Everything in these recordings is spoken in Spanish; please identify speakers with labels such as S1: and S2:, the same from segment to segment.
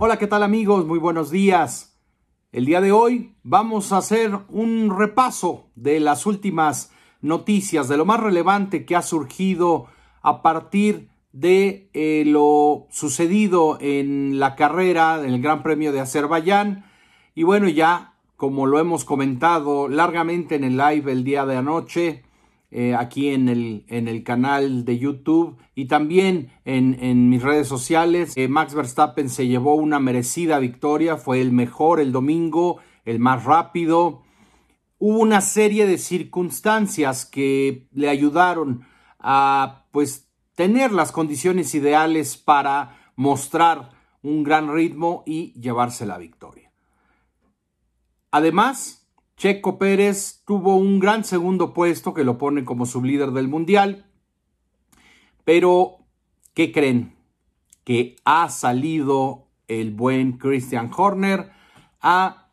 S1: Hola, ¿qué tal amigos? Muy buenos días. El día de hoy vamos a hacer un repaso de las últimas noticias, de lo más relevante que ha surgido a partir de eh, lo sucedido en la carrera del Gran Premio de Azerbaiyán. Y bueno, ya como lo hemos comentado largamente en el live el día de anoche, eh, aquí en el, en el, canal de YouTube y también en, en mis redes sociales. Eh, Max Verstappen se llevó una merecida victoria, fue el mejor el domingo, el más rápido. Hubo una serie de circunstancias que le ayudaron a pues tener las condiciones ideales para mostrar un gran ritmo y llevarse la victoria. Además, Checo Pérez tuvo un gran segundo puesto que lo pone como sublíder del mundial. Pero, ¿qué creen? Que ha salido el buen Christian Horner a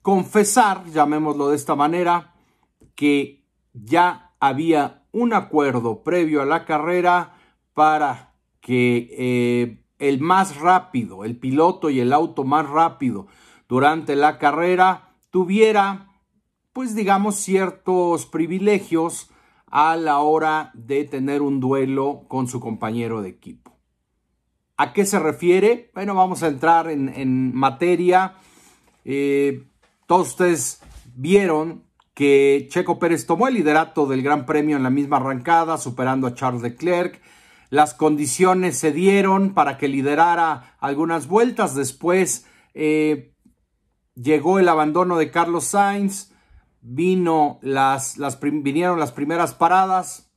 S1: confesar, llamémoslo de esta manera, que ya había un acuerdo previo a la carrera para que eh, el más rápido, el piloto y el auto más rápido durante la carrera tuviera, pues digamos, ciertos privilegios a la hora de tener un duelo con su compañero de equipo. ¿A qué se refiere? Bueno, vamos a entrar en, materia. Eh, todos ustedes vieron que Checo Pérez tomó el liderato del Gran Premio en la misma arrancada, superando a Charles Leclerc. Las condiciones se dieron para que liderara algunas vueltas. Después, eh, llegó el abandono de Carlos Sainz, vino las, vinieron las primeras paradas,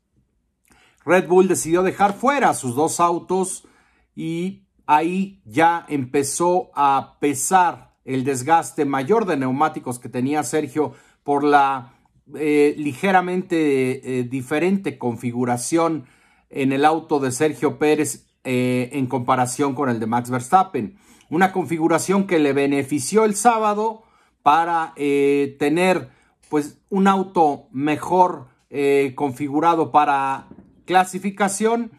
S1: Red Bull decidió dejar fuera sus dos autos y ahí ya empezó a pesar el desgaste mayor de neumáticos que tenía Sergio por la eh, ligeramente eh, diferente configuración en el auto de Sergio Pérez eh, en comparación con el de Max Verstappen una configuración que le benefició el sábado para eh, tener pues un auto mejor eh, configurado para clasificación.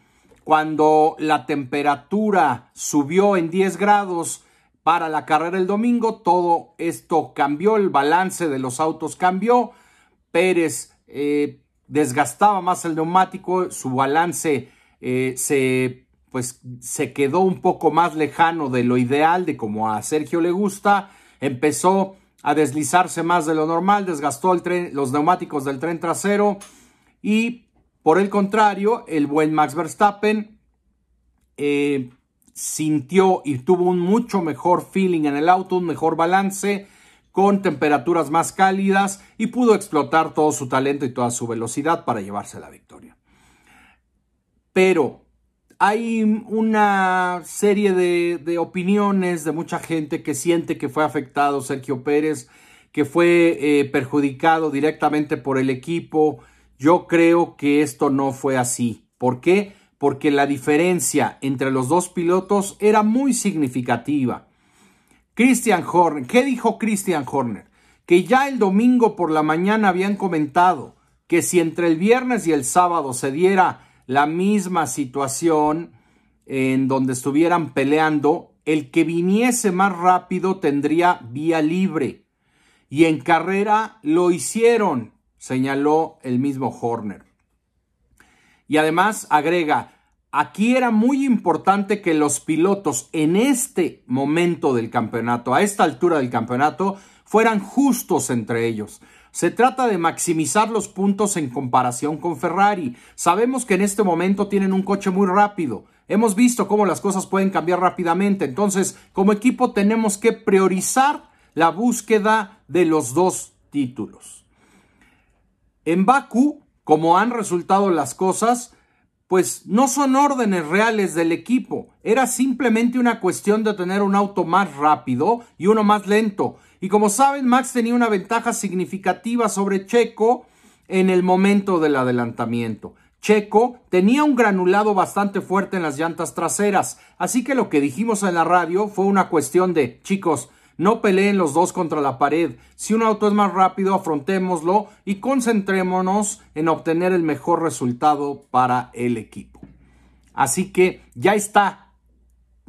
S1: Cuando la temperatura subió en 10 grados para la carrera el domingo, todo esto cambió, el balance de los autos cambió, Pérez eh, desgastaba más el neumático, su balance se pues se quedó un poco más lejano de lo ideal, de como a Sergio le gusta, empezó a deslizarse más de lo normal, desgastó los neumáticos del tren trasero y por el contrario, el buen Max Verstappen eh, sintió y tuvo un mucho mejor feeling en el auto, un mejor balance, con temperaturas más cálidas y pudo explotar todo su talento y toda su velocidad para llevarse la victoria. Pero hay una serie de, opiniones de mucha gente que siente que fue afectado Sergio Pérez, que fue eh, perjudicado directamente por el equipo. Yo creo que esto no fue así. ¿Por qué? Porque la diferencia entre los dos pilotos era muy significativa. Christian Horner, ¿qué dijo Christian Horner? Que ya el domingo por la mañana habían comentado que si entre el viernes y el sábado se diera la misma situación en donde estuvieran peleando, el que viniese más rápido tendría vía libre. Y en carrera lo hicieron, señaló el mismo Horner. Y además agrega, aquí era muy importante que los pilotos en este momento del campeonato, a esta altura del campeonato, fueran justos entre ellos. Se trata de maximizar los puntos en comparación con Ferrari. Sabemos que en este momento tienen un coche muy rápido. Hemos visto cómo las cosas pueden cambiar rápidamente. Entonces, como equipo tenemos que priorizar la búsqueda de los dos títulos. En Baku, como han resultado las cosas, pues no son órdenes reales del equipo. Era simplemente una cuestión de tener un auto más rápido y uno más lento. Y como saben, Max tenía una ventaja significativa sobre Checo en el momento del adelantamiento. Checo tenía un granulado bastante fuerte en las llantas traseras, así que lo que dijimos en la radio fue una cuestión de, chicos, no peleen los dos contra la pared. Si un auto es más rápido, afrontémoslo y concentrémonos en obtener el mejor resultado para el equipo. Así que ya está,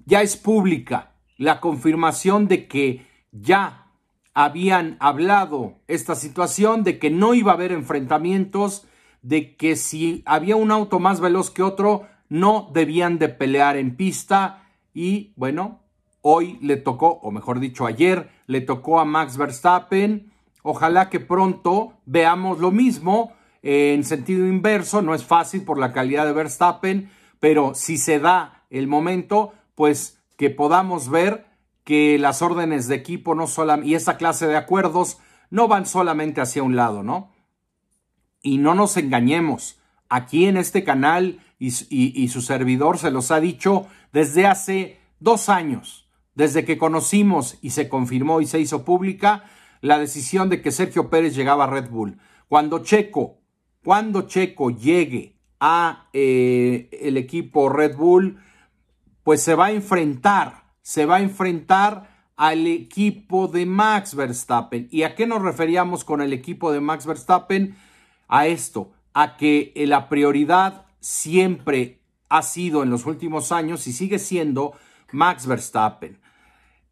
S1: ya es pública la confirmación de que ya habían hablado esta situación, de que no iba a haber enfrentamientos, de que si había un auto más veloz que otro, no debían de pelear en pista y bueno, hoy le tocó, o mejor dicho, ayer le tocó a Max Verstappen. Ojalá que pronto veamos lo mismo en sentido inverso. No es fácil por la calidad de Verstappen, pero si se da el momento, pues que podamos ver que las órdenes de equipo no y esa clase de acuerdos no van solamente hacia un lado, ¿no? Y no nos engañemos. Aquí en este canal y su servidor se los ha dicho desde hace dos años, desde que conocimos y se confirmó y se hizo pública la decisión de que Sergio Pérez llegaba a Red Bull. Cuando Checo, cuando Checo llegue a eh, el equipo Red Bull, pues se va a enfrentar, se va a enfrentar al equipo de Max Verstappen. ¿Y a qué nos referíamos con el equipo de Max Verstappen? A esto, a que la prioridad siempre ha sido en los últimos años y sigue siendo Max Verstappen.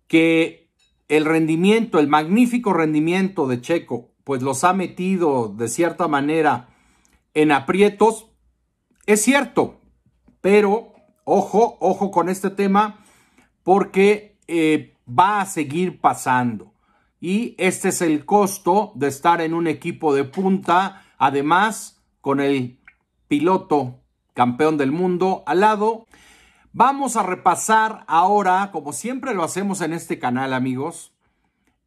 S1: Que el rendimiento, el magnífico rendimiento de Checo, pues los ha metido de cierta manera en aprietos, es cierto, pero ojo, ojo con este tema porque eh, va a seguir pasando. Y este es el costo de estar en un equipo de punta, además con el piloto campeón del mundo al lado. Vamos a repasar ahora, como siempre lo hacemos en este canal, amigos,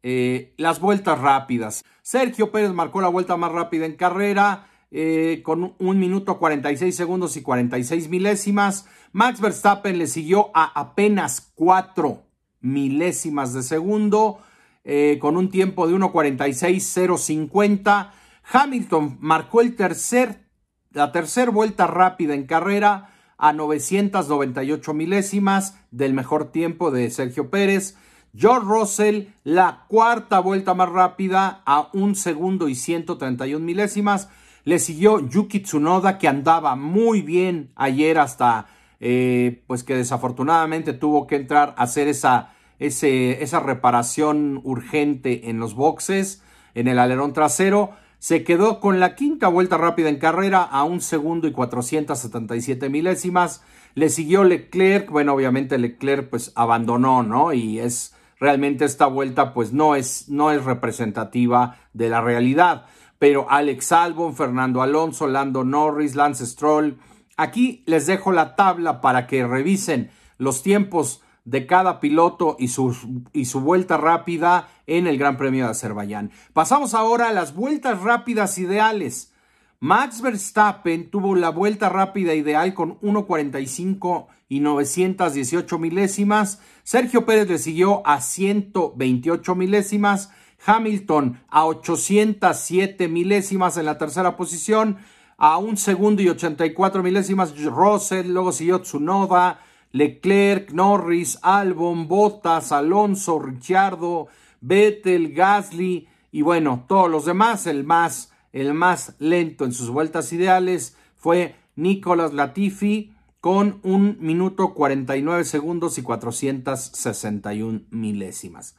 S1: eh, las vueltas rápidas. Sergio Pérez marcó la vuelta más rápida en carrera. Eh, con un minuto 46 segundos y 46 milésimas. Max Verstappen le siguió a apenas 4 milésimas de segundo eh, con un tiempo de 1.46.050. Hamilton marcó tercer, la tercera vuelta rápida en carrera a 998 milésimas del mejor tiempo de Sergio Pérez. George Russell, la cuarta vuelta más rápida a un segundo y 131 milésimas. Le siguió Yuki Tsunoda, que andaba muy bien ayer hasta, eh, pues que desafortunadamente tuvo que entrar a hacer esa, esa reparación urgente en los boxes, en el alerón trasero. Se quedó con la quinta vuelta rápida en carrera a un segundo y 477 milésimas. Le siguió Leclerc. Bueno, obviamente Leclerc pues abandonó, ¿no? Y es realmente esta vuelta pues no es, no es representativa de la realidad pero Alex Albon, Fernando Alonso, Lando Norris, Lance Stroll. Aquí les dejo la tabla para que revisen los tiempos de cada piloto y su, y su vuelta rápida en el Gran Premio de Azerbaiyán. Pasamos ahora a las vueltas rápidas ideales. Max Verstappen tuvo la vuelta rápida ideal con 1.45 y 918 milésimas. Sergio Pérez le siguió a 128 milésimas. Hamilton a 807 milésimas en la tercera posición, a un segundo y 84 milésimas Russell, luego siguió Tsunoda, Leclerc, Norris, Albon, Bottas, Alonso, Ricciardo, Vettel, Gasly y bueno, todos los demás, el más, el más lento en sus vueltas ideales fue Nicolas Latifi con un minuto 49 segundos y 461 milésimas.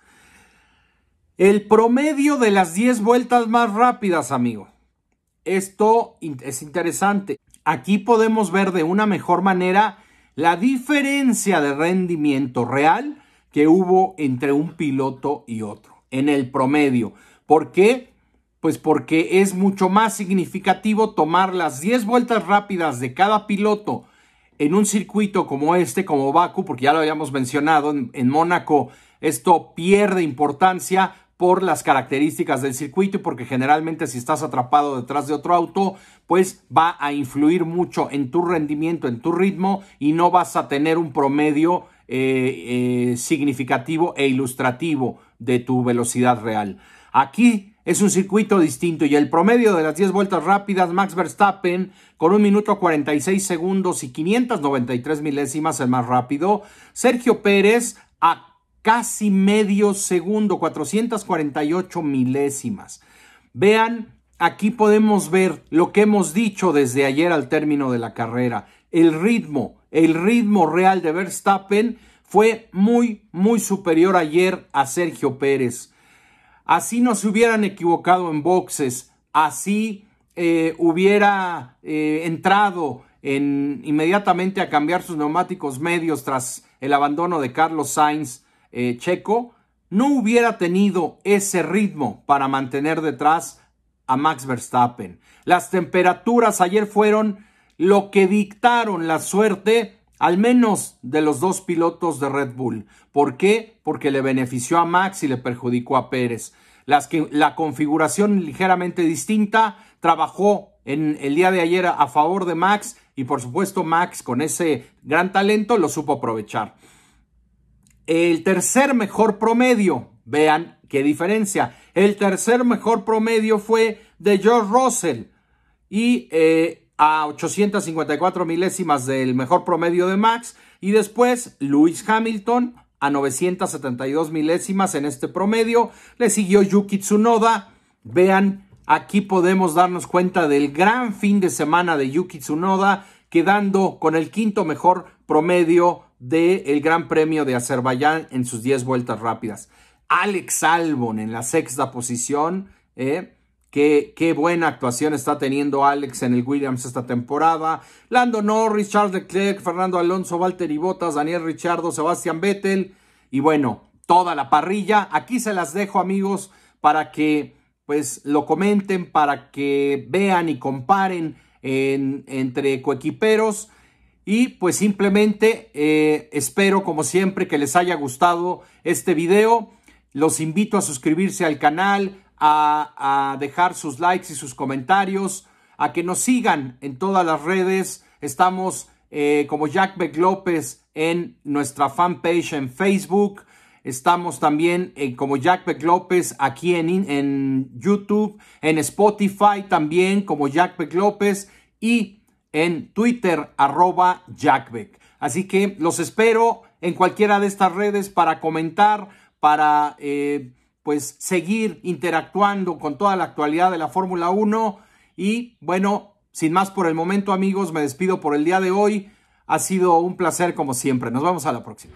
S1: El promedio de las 10 vueltas más rápidas, amigo. Esto es interesante. Aquí podemos ver de una mejor manera la diferencia de rendimiento real que hubo entre un piloto y otro en el promedio. ¿Por qué? Pues porque es mucho más significativo tomar las 10 vueltas rápidas de cada piloto en un circuito como este, como Baku, porque ya lo habíamos mencionado, en, en Mónaco esto pierde importancia por las características del circuito y porque generalmente si estás atrapado detrás de otro auto, pues va a influir mucho en tu rendimiento, en tu ritmo y no vas a tener un promedio eh, eh, significativo e ilustrativo de tu velocidad real. Aquí es un circuito distinto y el promedio de las 10 vueltas rápidas, Max Verstappen con un minuto 46 segundos y 593 milésimas el más rápido, Sergio Pérez a casi medio segundo, 448 milésimas. Vean, aquí podemos ver lo que hemos dicho desde ayer al término de la carrera. El ritmo, el ritmo real de Verstappen fue muy, muy superior ayer a Sergio Pérez. Así no se hubieran equivocado en boxes, así eh, hubiera eh, entrado en, inmediatamente a cambiar sus neumáticos medios tras el abandono de Carlos Sainz eh, Checo, no hubiera tenido ese ritmo para mantener detrás a Max Verstappen. Las temperaturas ayer fueron lo que dictaron la suerte al menos de los dos pilotos de Red Bull. ¿Por qué? Porque le benefició a Max y le perjudicó a Pérez. Las que, la configuración ligeramente distinta trabajó en el día de ayer a favor de Max y por supuesto Max con ese gran talento lo supo aprovechar. El tercer mejor promedio, vean qué diferencia, el tercer mejor promedio fue de George Russell y eh, a 854 milésimas del mejor promedio de Max. Y después Lewis Hamilton a 972 milésimas en este promedio, le siguió Yuki Tsunoda, vean Aquí podemos darnos cuenta del gran fin de semana de Yuki Tsunoda, quedando con el quinto mejor promedio del Gran Premio de Azerbaiyán en sus 10 vueltas rápidas. Alex Albon en la sexta posición. ¿eh? Qué, qué, buena actuación está teniendo Alex en el Williams esta temporada. Lando Norris, Charles Leclerc, Fernando Alonso, Valtteri Bottas, Daniel Ricciardo, Sebastián Vettel. Y bueno, toda la parrilla. Aquí se las dejo amigos para que pues lo comenten para que vean y comparen entre coequiperos. Y pues simplemente eh, espero como siempre que les haya gustado este video. Los invito a suscribirse al canal, a, dejar sus likes y sus comentarios, a que nos sigan en todas las redes. Estamos eh, como Jack Beck López en nuestra fanpage en Facebook. Estamos también eh, como Jack Beck López aquí en, en YouTube, en Spotify también como Jack Beck López y en Twitter arroba Jackbeck. Así que los espero en cualquiera de estas redes para comentar, para eh, pues seguir interactuando con toda la actualidad de la Fórmula 1. Y bueno, sin más por el momento amigos, me despido por el día de hoy. Ha sido un placer como siempre. Nos vemos a la próxima.